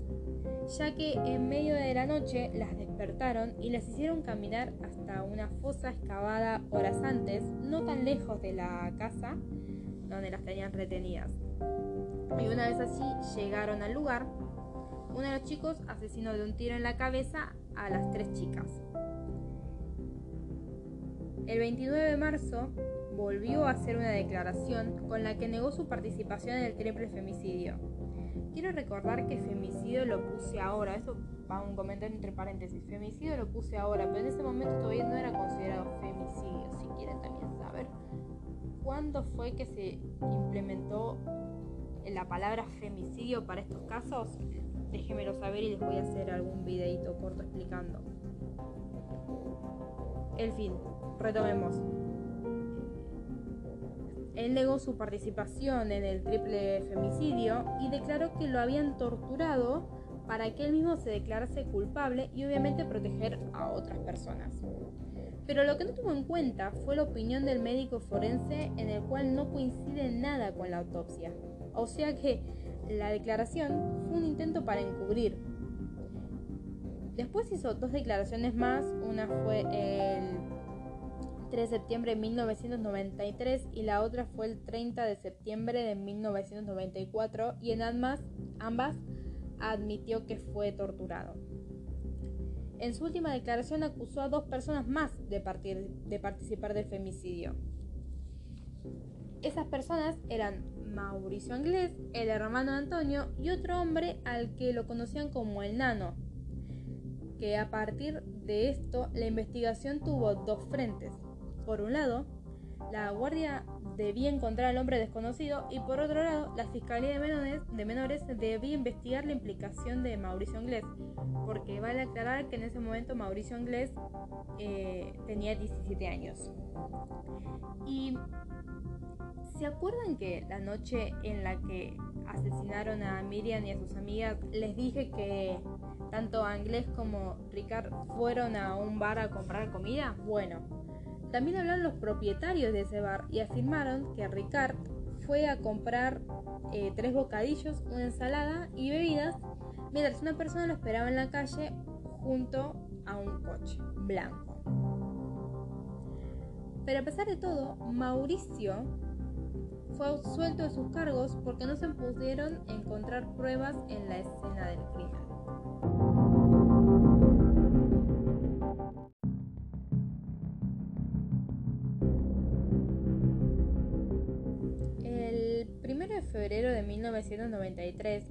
S1: ya que en medio de la noche las despertaron y las hicieron caminar hasta una fosa excavada horas antes, no tan lejos de la casa donde las tenían retenidas. Y una vez así llegaron al lugar, uno de los chicos asesinó de un tiro en la cabeza a las tres chicas. El 29 de marzo volvió a hacer una declaración con la que negó su participación en el triple femicidio. Quiero recordar que femicidio lo puse ahora, eso va un comentario entre paréntesis, femicidio lo puse ahora, pero en ese momento todavía no era considerado femicidio, si quieren también saber. ¿Cuándo fue que se implementó la palabra femicidio para estos casos? Déjenmelo saber y les voy a hacer algún videito corto explicando. El fin, retomemos. Él negó su participación en el triple femicidio y declaró que lo habían torturado para que él mismo se declarase culpable y obviamente proteger a otras personas. Pero lo que no tuvo en cuenta fue la opinión del médico forense en el cual no coincide nada con la autopsia. O sea que la declaración fue un intento para encubrir. Después hizo dos declaraciones más, una fue el 3 de septiembre de 1993 y la otra fue el 30 de septiembre de 1994 y en ambas, admitió que fue torturado. En su última declaración acusó a dos personas más de participar del femicidio. Esas personas eran Mauricio Anglés, el hermano de Antonio y otro hombre al que lo conocían como el Nano, que a partir de esto la investigación tuvo dos frentes. Por un lado, la guardia debía encontrar al hombre desconocido y por otro lado, la Fiscalía de Menores, de menores debía investigar la implicación de Mauricio Inglés, porque vale aclarar que en ese momento Mauricio Inglés eh, tenía 17 años. Y ¿se acuerdan que la noche en la que asesinaron a Miriam y a sus amigas les dije que tanto Inglés como Ricard fueron a un bar a comprar comida? Bueno, también hablaron los propietarios de ese bar y afirmaron que Ricard fue a comprar eh, tres bocadillos, una ensalada y bebidas, mientras una persona lo esperaba en la calle junto a un coche blanco. Pero a pesar de todo, Mauricio fue absuelto de sus cargos porque no se pudieron encontrar pruebas en la escena del crimen. febrero de 1993,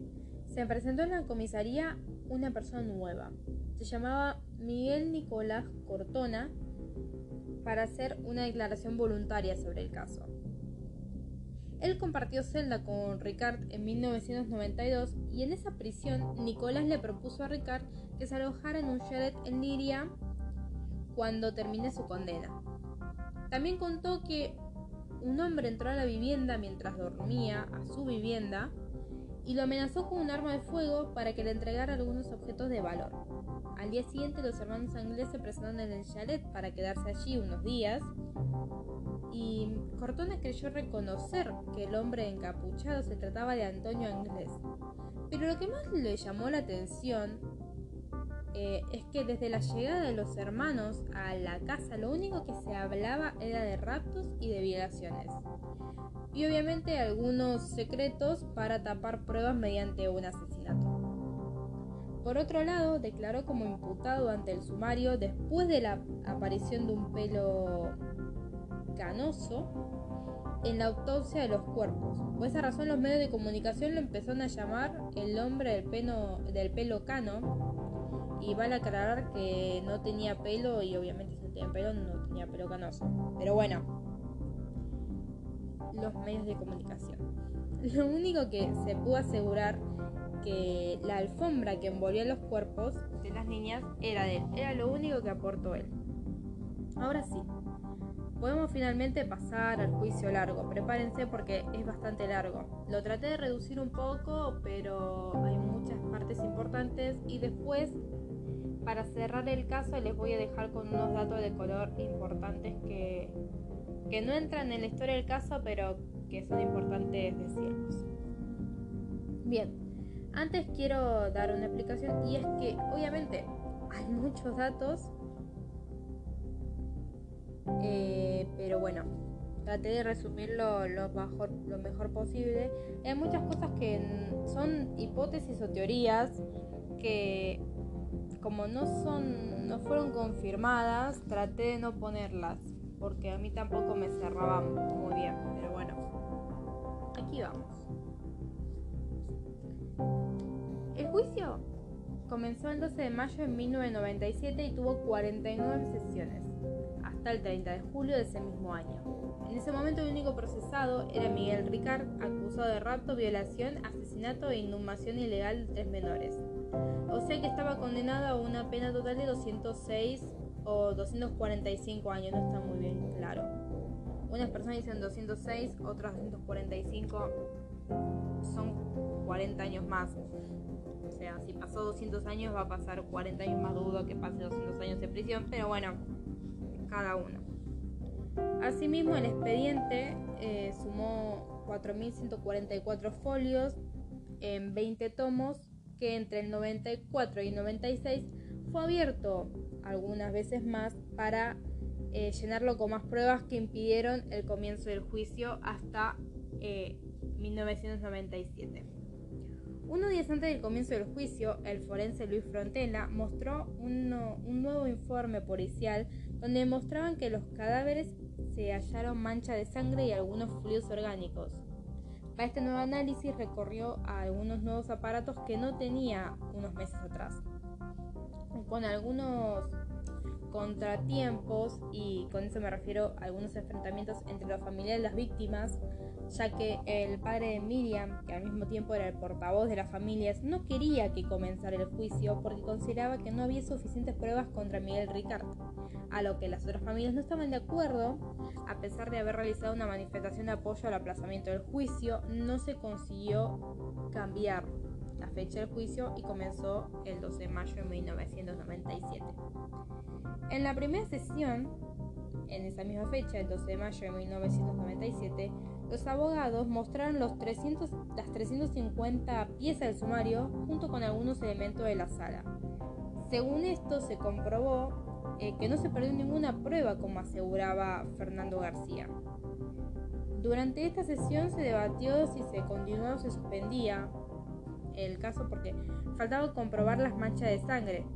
S1: se presentó en la comisaría una persona nueva. Se llamaba Miguel Nicolás Cortona para hacer una declaración voluntaria sobre el caso. Él compartió celda con Ricard en 1992 y en esa prisión Nicolás le propuso a Ricard que se alojara en un chalet en Liria cuando termine su condena. También contó que un hombre entró a la vivienda mientras dormía a su vivienda y lo amenazó con un arma de fuego para que le entregara algunos objetos de valor. Al día siguiente los hermanos Anglés se presentaron en el chalet para quedarse allí unos días y Cortona creyó reconocer que el hombre encapuchado se trataba de Antonio Anglés. Pero lo que más le llamó la atención eh, es que desde la llegada de los hermanos a la casa lo único que se hablaba era de raptos y de violaciones. Y obviamente algunos secretos para tapar pruebas mediante un asesinato. Por otro lado, declaró como imputado ante el sumario después de la aparición de un pelo canoso en la autopsia de los cuerpos. Por esa razón los medios de comunicación lo empezaron a llamar el hombre del pelo, del pelo cano y vale aclarar que no tenía pelo y obviamente si no tenía pelo no tenía pelo canoso. Pero bueno, los medios de comunicación. Lo único que se pudo asegurar que la alfombra que envolvía los cuerpos de las niñas era de él. Era lo único que aportó él. Ahora sí, podemos finalmente pasar al juicio largo. Prepárense porque es bastante largo. Lo traté de reducir un poco, pero hay muchas partes importantes y después para cerrar el caso les voy a dejar con unos datos de color importantes que, que no entran en la historia del caso, pero que son importantes decirlos. Bien, antes quiero dar una explicación y es que obviamente hay muchos datos, eh, pero bueno, traté de resumirlo lo mejor, lo mejor posible. Hay muchas cosas que son hipótesis o teorías que como no son, no fueron confirmadas, traté de no ponerlas, porque a mí tampoco me cerraba muy bien, pero bueno, aquí vamos. El juicio comenzó el 12 de mayo de 1997 y tuvo 49 sesiones, hasta el 30 de julio de ese mismo año. En ese momento el único procesado era Miguel Ricard, acusado de rapto, violación, asesinato e inhumación ilegal de tres menores. O sea que estaba condenado a una pena total de 206 o 245 años, no está muy bien claro. Unas personas dicen 206, otras 245, son 40 años más. O sea, si pasó 200 años va a pasar 40 años más, dudo que pase 200 años de prisión, pero bueno, cada. Asimismo, el expediente eh, sumó 4.144 folios en 20 tomos que entre el 94 y 96 fue abierto algunas veces más para eh, llenarlo con más pruebas que impidieron el comienzo del juicio hasta 1997. Eh, Unos días antes del comienzo del juicio, el forense Luis Frontela mostró un nuevo informe policial donde demostraban que los cadáveres se hallaron manchas de sangre y algunos fluidos orgánicos. Para este nuevo análisis recorrió a algunos nuevos aparatos que no tenía unos meses atrás. Con algunos contratiempos, y con eso me refiero a algunos enfrentamientos entre los familiares de las víctimas, ya que el padre de Miriam, que al mismo tiempo era el portavoz de las familias, no quería que comenzara el juicio porque consideraba que no había suficientes pruebas contra Miguel Ricard, a lo que las otras familias no estaban de acuerdo, a pesar de haber realizado una manifestación de apoyo al aplazamiento del juicio, no se consiguió cambiar la fecha del juicio y comenzó el 12 de mayo de 1997. En la primera sesión, en esa misma fecha, el 12 de mayo de 1997, los abogados mostraron los 300, las 350 piezas del sumario junto con algunos elementos de la sala. Según esto, se comprobó eh, que no se perdió ninguna prueba, como aseguraba Fernando García. Durante esta sesión se debatió si se continuó o se suspendía el caso porque faltaba comprobar las manchas de sangre.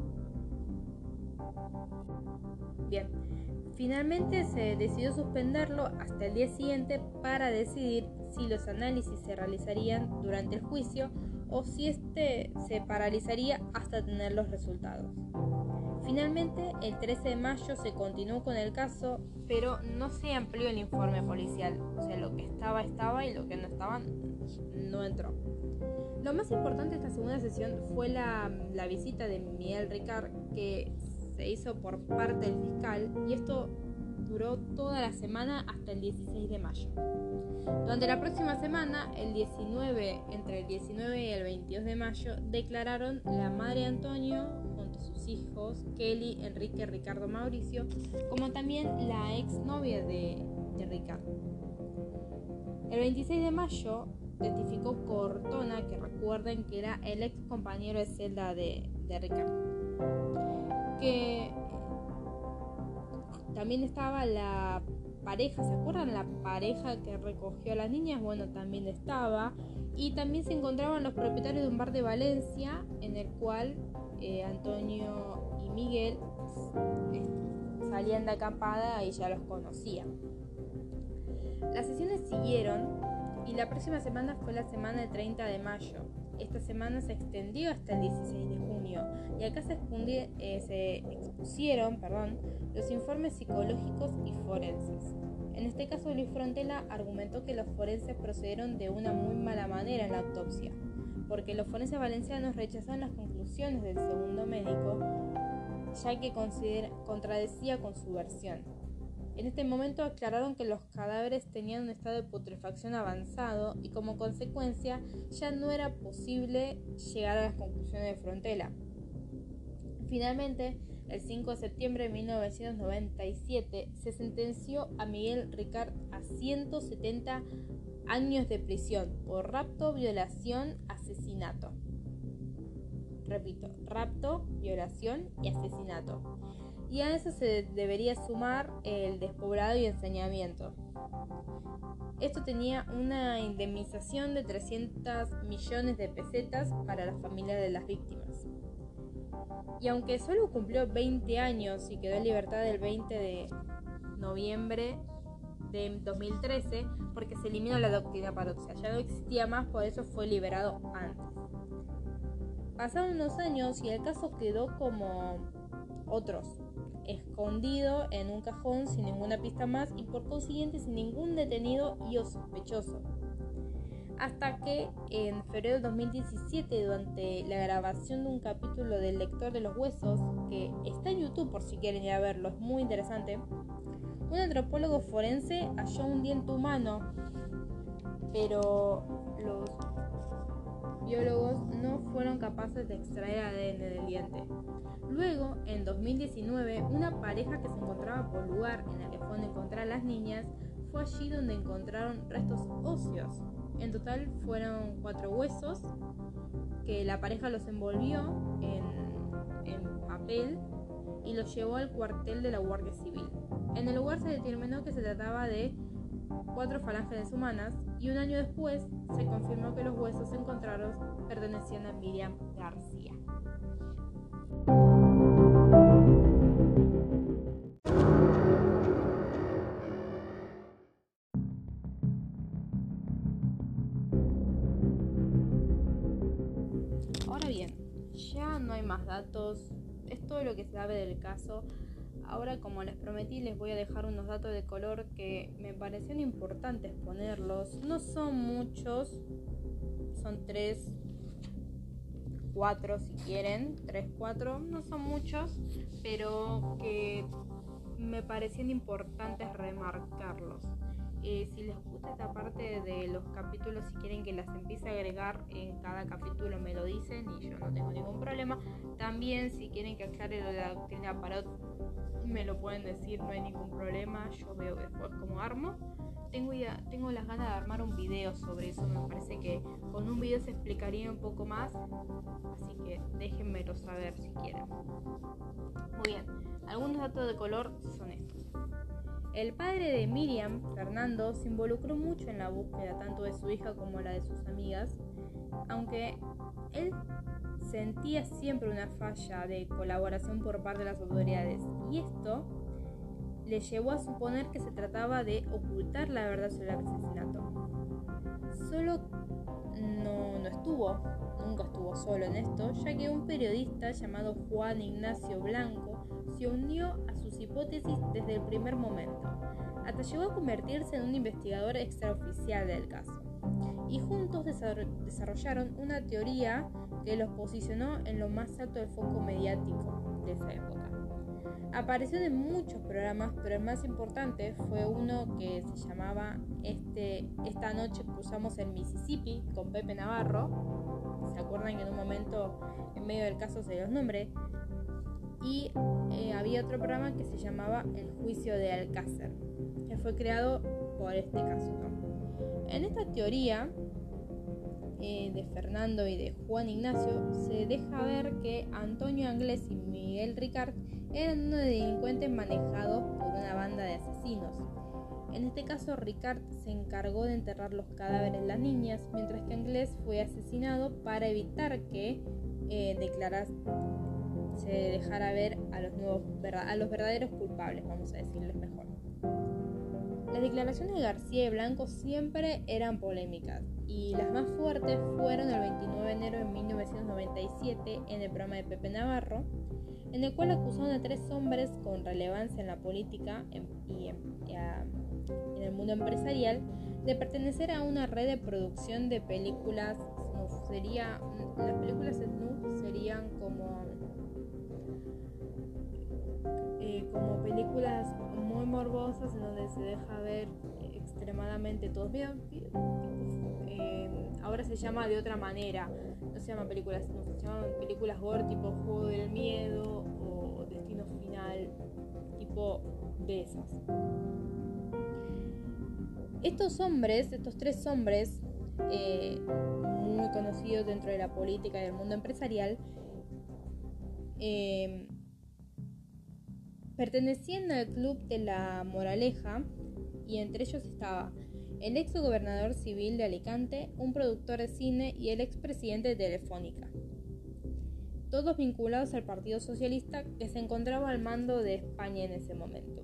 S1: Bien, finalmente se decidió suspenderlo hasta el día siguiente para decidir si los análisis se realizarían durante el juicio o si este se paralizaría hasta tener los resultados. Finalmente, el 13 de mayo se continuó con el caso, pero no se amplió el informe policial. O sea, lo que estaba estaba y lo que no estaba no entró. Lo más importante de esta segunda sesión fue la, visita de Miguel Ricard, que se hizo por parte del fiscal, y esto duró toda la semana hasta el 16 de mayo. Durante la próxima semana, el 19, entre el 19 y el 22 de mayo, declararon la madre Antonio junto a sus hijos, Kelly, Enrique, Ricardo, Mauricio, como también la ex novia de, de Ricardo. El 26 de mayo testificó Cortona, que recuerden que era el ex compañero de celda de, de Ricardo. Que también estaba la pareja, ¿se acuerdan? La pareja que recogió a las niñas, bueno, también estaba. Y también se encontraban los propietarios de un bar de Valencia, en el cual eh, Antonio y Miguel salían de acampada y ya los conocían. Las sesiones siguieron y la próxima semana fue la semana del 30 de mayo. Esta semana se extendió hasta el 16 de junio y acá se, eh, se expusieron perdón, los informes psicológicos y forenses. En este caso, Luis Frontela argumentó que los forenses procedieron de una muy mala manera en la autopsia, porque los forenses valencianos rechazaron las conclusiones del segundo médico, ya que contradecía con su versión. En este momento aclararon que los cadáveres tenían un estado de putrefacción avanzado y como consecuencia ya no era posible llegar a las conclusiones de Frontela. Finalmente, el 5 de septiembre de 1997 se sentenció a Miguel Ricard a 170 años de prisión por rapto, violación, asesinato. Repito, rapto, violación y asesinato y a eso se debería sumar el despoblado y ensañamiento. Esto tenía una indemnización de 300 millones de pesetas para la familia de las víctimas. Y aunque solo cumplió 20 años y quedó en libertad el 20 de noviembre de 2013, porque se eliminó la doctrina paroxia, ya no existía más, por eso fue liberado antes. Pasaron unos años y el caso quedó como otros, escondido en un cajón sin ninguna pista más y por consiguiente sin ningún detenido y o sospechoso. Hasta que en febrero de 2017, durante la grabación de un capítulo del Lector de los Huesos, que está en YouTube por si quieren ir a verlo, es muy interesante, un antropólogo forense halló un diente humano, pero los biólogos no fueron capaces de extraer ADN del diente. Luego, en 2019, una pareja que se encontraba por lugar en el que fueron encontrar las niñas fue allí donde encontraron restos óseos. En total fueron cuatro huesos que la pareja los envolvió en, en papel y los llevó al cuartel de la Guardia Civil. En el lugar se determinó que se trataba de cuatro falanges humanas y un año después se confirmó que los huesos encontrados pertenecían a Miriam García. Ahora bien, ya no hay más datos, es todo lo que se sabe del caso ahora como les prometí les voy a dejar unos datos de color que me parecieron importantes ponerlos. No son muchos, son tres, cuatro si quieren, tres, cuatro, no son muchos, pero que me parecían importantes remarcarlos. Eh, si les gusta esta parte de los capítulos, si quieren que las empiece a agregar en cada capítulo, me lo dicen y yo no tengo ningún problema. También, si quieren que aclare lo de la doctrina Parot, me lo pueden decir, no hay ningún problema. Yo veo después cómo armo. Tengo, tengo las ganas de armar un video sobre eso. Me parece que con un video se explicaría un poco más. Así que déjenmelo saber si quieren. Muy bien, algunos datos de color son estos. El padre de Miriam, Fernando, se involucró mucho en la búsqueda tanto de su hija como la de sus amigas, aunque él sentía siempre una falla de colaboración por parte de las autoridades y esto le llevó a suponer que se trataba de ocultar la verdad sobre el asesinato. Solo no, no estuvo, nunca estuvo solo en esto, ya que un periodista llamado Juan Ignacio Blanco se unió a hipótesis desde el primer momento, hasta llegó a convertirse en un investigador extraoficial del caso. Y juntos desarrollaron una teoría que los posicionó en lo más alto del foco mediático de esa época. Apareció en muchos programas, pero el más importante fue uno que se llamaba este, Esta noche cruzamos el Mississippi con Pepe Navarro. ¿Se acuerdan que en un momento en medio del caso se los nombre? Y eh, había otro programa que se llamaba El juicio de Alcácer, que fue creado por este caso. En esta teoría eh, de Fernando y de Juan Ignacio se deja ver que Antonio Anglés y Miguel Ricard eran unos delincuentes manejados por una banda de asesinos. En este caso, Ricard se encargó de enterrar los cadáveres de las niñas, mientras que Anglés fue asesinado para evitar que eh, se dejara ver a los, nuevos, a los verdaderos culpables, vamos a decirles mejor. Las declaraciones de García y Blanco siempre eran polémicas y las más fuertes fueron el 29 de enero de 1997 en el programa de Pepe Navarro, en el cual acusaron a tres hombres con relevancia en la política y en, el mundo empresarial de pertenecer a una red de producción de películas Sería, las películas snuff serían como eh, como películas muy morbosas en donde se deja ver extremadamente todo. Bien, eh, ahora se llama de otra manera, no se llama películas, no, se llaman películas gore tipo Juego del Miedo o Destino Final, tipo de esas. Estos hombres, estos tres hombres, eh, muy conocidos dentro de la política y del mundo empresarial, eh, pertenecían al Club de la Moraleja y entre ellos estaba el ex gobernador civil de Alicante, un productor de cine y el ex presidente de Telefónica. Todos vinculados al Partido Socialista que se encontraba al mando de España en ese momento.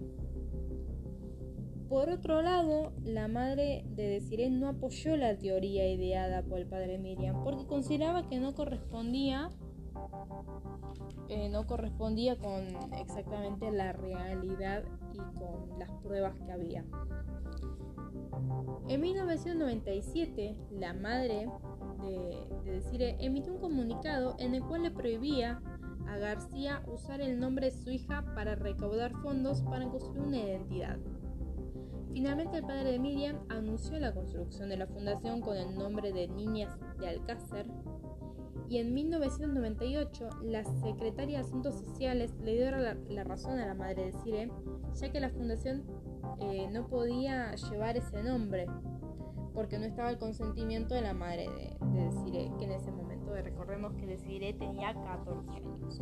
S1: Por otro lado, la madre de Desiree no apoyó la teoría ideada por el padre Miriam porque consideraba que no correspondía eh, no correspondía con exactamente la realidad y con las pruebas que había. En 1997, la madre de, de emitió un comunicado en el cual le prohibía a García usar el nombre de su hija para recaudar fondos para construir una identidad. Finalmente el padre de Miriam anunció la construcción de la fundación con el nombre de Niñas de Alcácer y en 1998 la secretaria de Asuntos Sociales le dio la, razón a la madre de Cire, ya que la fundación eh, no podía llevar ese nombre porque no estaba el consentimiento de la madre de, de Cire, que en ese momento recordemos que Desiree tenía 14 años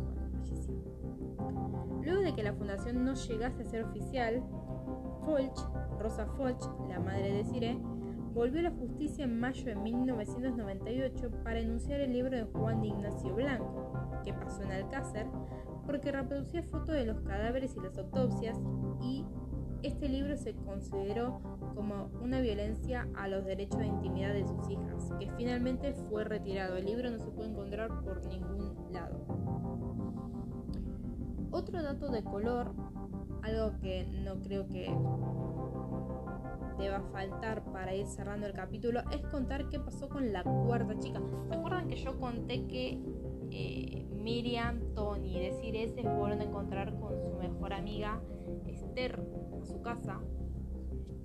S1: Luego de que la fundación no llegase a ser oficial, Folch, Rosa Folch, la madre de Cire, volvió a la justicia en mayo de 1998 para enunciar el libro de Juan de Ignacio Blanco, que pasó en Alcácer, porque reproducía fotos de los cadáveres y las autopsias y este libro se consideró como una violencia a los derechos de intimidad de sus hijas, que finalmente fue retirado. El libro no se puede encontrar por ningún lado. Otro dato de color algo que no creo que deba faltar para ir cerrando el capítulo es contar qué pasó con la cuarta chica. ¿Se acuerdan que yo conté que eh, Miriam, Tony y Decir ese fueron a encontrar con su mejor amiga Esther a su casa?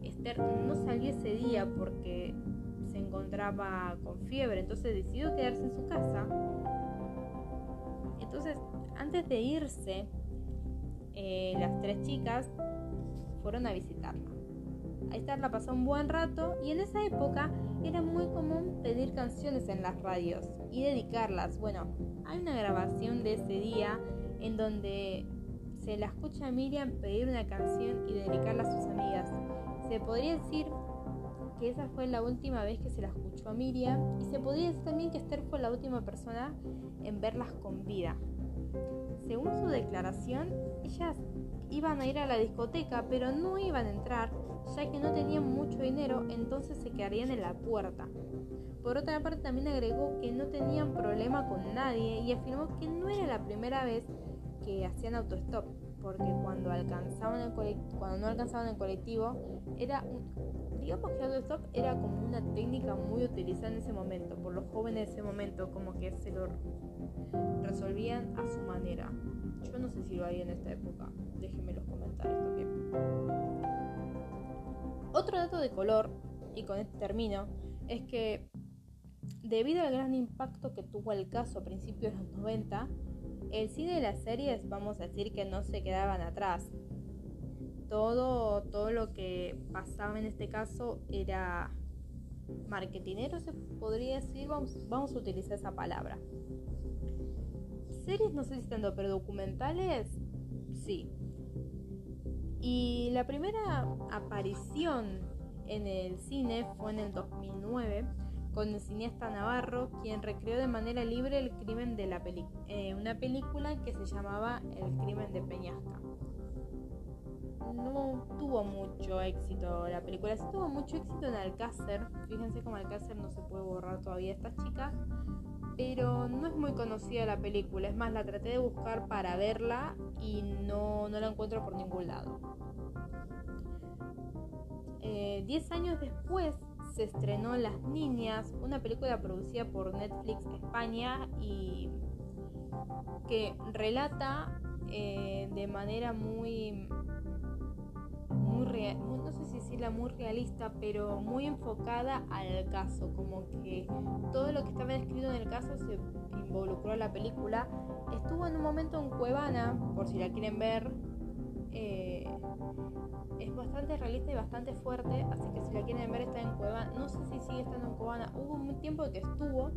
S1: Esther no salió ese día porque se encontraba con fiebre, entonces decidió quedarse en su casa. Entonces, antes de irse, eh, las tres chicas fueron a visitarla. A Esther la pasó un buen rato y en esa época era muy común pedir canciones en las radios y dedicarlas. Bueno, hay una grabación de ese día en donde se la escucha a Miriam pedir una canción y dedicarla a sus amigas. Se podría decir que esa fue la última vez que se la escuchó a Miriam y se podría decir también que Esther fue la última persona en verlas con vida. Según su declaración, ellas iban a ir a la discoteca, pero no iban a entrar, ya que no tenían mucho dinero, entonces se quedarían en la puerta. Por otra parte, también agregó que no tenían problema con nadie y afirmó que no era la primera vez que hacían autostop, porque cuando alcanzaban el cuando no alcanzaban el colectivo, era un, digamos que autostop era como una técnica muy utilizada en ese momento por los jóvenes de ese momento, como que se lo resolvían a su manera. Yo no sé si lo hay en esta época. Déjenme en los comentarios también. Otro dato de color, y con este término, es que debido al gran impacto que tuvo el caso a principios de los 90, el cine y las series, vamos a decir que no se quedaban atrás. Todo, todo lo que pasaba en este caso era marketinero, se podría decir, vamos, vamos a utilizar esa palabra. Series no sé si tanto, pero documentales sí. Y la primera aparición en el cine fue en el 2009 con el cineasta Navarro, quien recreó de manera libre el crimen de eh, una película que se llamaba El crimen de Peñasca. No tuvo mucho éxito la película, sí tuvo mucho éxito en Alcácer. Fíjense cómo Alcácer no se puede borrar todavía esta chica, pero no es muy conocida la película. Es más, la traté de buscar para verla y no, no la encuentro por ningún lado. Eh, diez años después se estrenó Las Niñas, una película producida por Netflix España y que relata eh, de manera muy, muy real, no sé si decirla muy realista, pero muy enfocada al caso, como que todo lo que estaba descrito en el caso se involucró a la película. Estuvo en un momento en Cuevana, por si la quieren ver. Eh, es bastante realista y bastante fuerte, así que si la quieren ver está en Cuevana. No sé si sigue estando en Cuevana. Hubo un tiempo que estuvo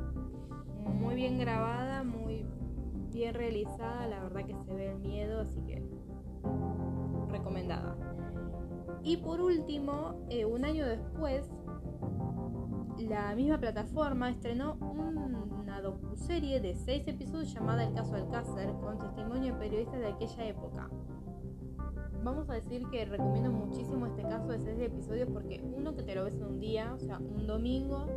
S1: muy bien grabada, muy bien realizada. La verdad que se ve el miedo, así que recomendada. Y por último, eh, un año después, la misma plataforma estrenó una docuserie de seis episodios llamada El caso Alcácer, con testimonio de periodistas de aquella época vamos a decir que recomiendo muchísimo este caso de seis episodios porque uno que te lo ves en un día, o sea, un domingo,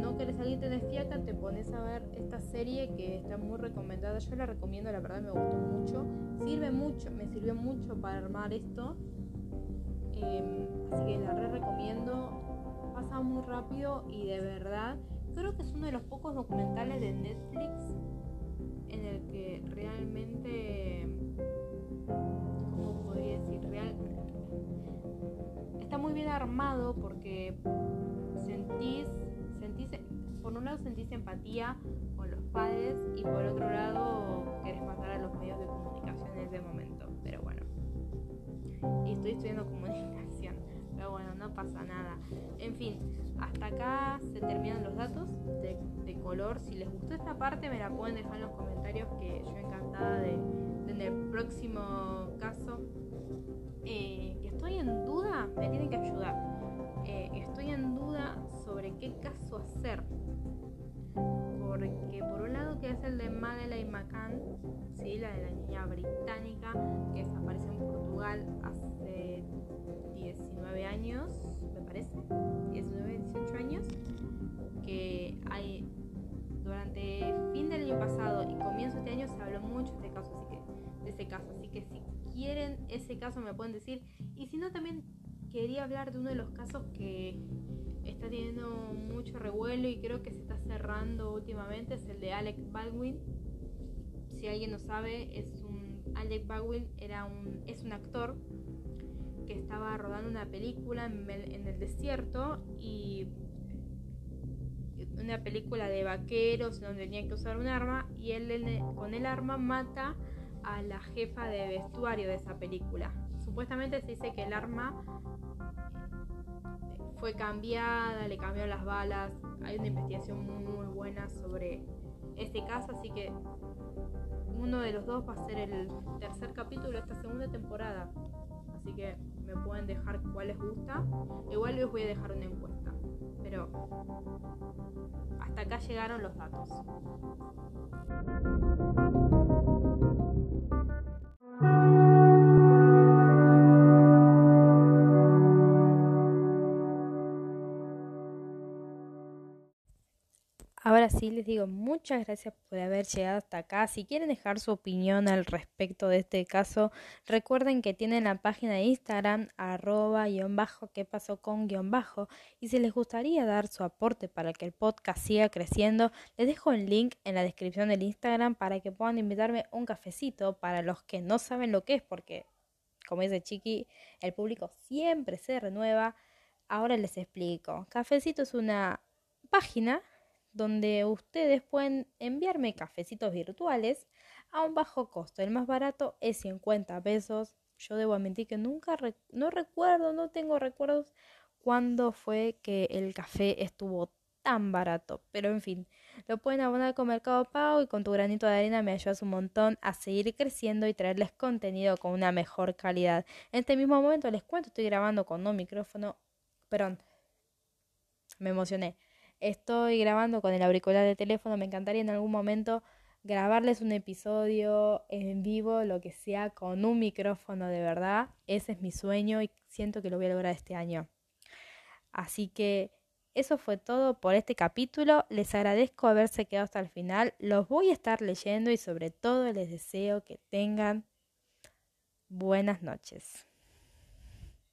S1: no querés salirte de fiaca, te pones a ver esta serie que está muy recomendada. Yo la recomiendo, la verdad me gustó mucho. Sirve mucho, me sirvió mucho para armar esto. Em, así que la re recomiendo. Pasa muy rápido y de verdad creo que es uno de los pocos documentales de Netflix en el que realmente está muy bien armado porque sentís, sentís, por un lado sentís empatía con los padres y por otro lado querés matar a los medios de comunicación en ese momento. Estoy estudiando comunicación, pero bueno, no pasa nada. En fin, hasta acá se terminan los datos de, color. Si les gustó esta parte, me la pueden dejar en los comentarios que yo encantada de, de en el próximo caso eh, estoy en duda, me tienen que ayudar. Eh, estoy en duda sobre qué caso hacer. Porque por un lado que es el de Madeleine McCann, ¿sí? la de la niña británica que desapareció en Portugal hace 19 años, me parece, 19, 18 años, que hay durante fin del año pasado y comienzo de este año se habló mucho de este caso, así que, de ese caso, así que si quieren ese caso me pueden decir. Y si no, también quería hablar de uno de los casos que está teniendo mucho revuelo y creo que se está cerrando últimamente, es el de Alec Baldwin. Si alguien no sabe, es un Alec Baldwin era un es un actor que estaba rodando una película en el, desierto y una película de vaqueros donde tenía que usar un arma y él con el arma mata a la jefa de vestuario de esa película. Supuestamente se dice que el arma fue cambiada, le cambió las balas. Hay una investigación muy buena sobre este caso, así que uno de los dos va a ser el tercer capítulo de esta segunda temporada. Así que me pueden dejar cuál les gusta. Igual les voy a dejar una encuesta. Pero hasta acá llegaron los datos. Ahora sí les digo muchas gracias por haber llegado hasta acá. Si quieren dejar su opinión al respecto de este caso, recuerden que tienen la página de Instagram arroba guion bajo pasó con guion bajo. Y si les gustaría dar su aporte para que el podcast siga creciendo, les dejo el link en la descripción del Instagram para que puedan invitarme un cafecito para los que no saben lo que es, porque como dice Chiqui, el público siempre se renueva. Ahora les explico. Cafecito es una página donde ustedes pueden enviarme cafecitos virtuales a un bajo costo. El más barato es 50 pesos. Yo debo admitir que nunca, no recuerdo, no tengo recuerdos cuándo fue que el café estuvo tan barato. Pero en fin, lo pueden abonar con Mercado Pago y con tu granito de arena me ayudas un montón a seguir creciendo y traerles contenido con una mejor calidad. En este mismo momento les cuento, estoy grabando con un micrófono. Perdón, me emocioné. Estoy grabando con el auricular de teléfono. Me encantaría en algún momento grabarles un episodio en vivo, lo que sea, con un micrófono de verdad. Ese es mi sueño y siento que lo voy a lograr este año. Así que eso fue todo por este capítulo. Les agradezco haberse quedado hasta el final. Los voy a estar leyendo y sobre todo les deseo que tengan buenas noches.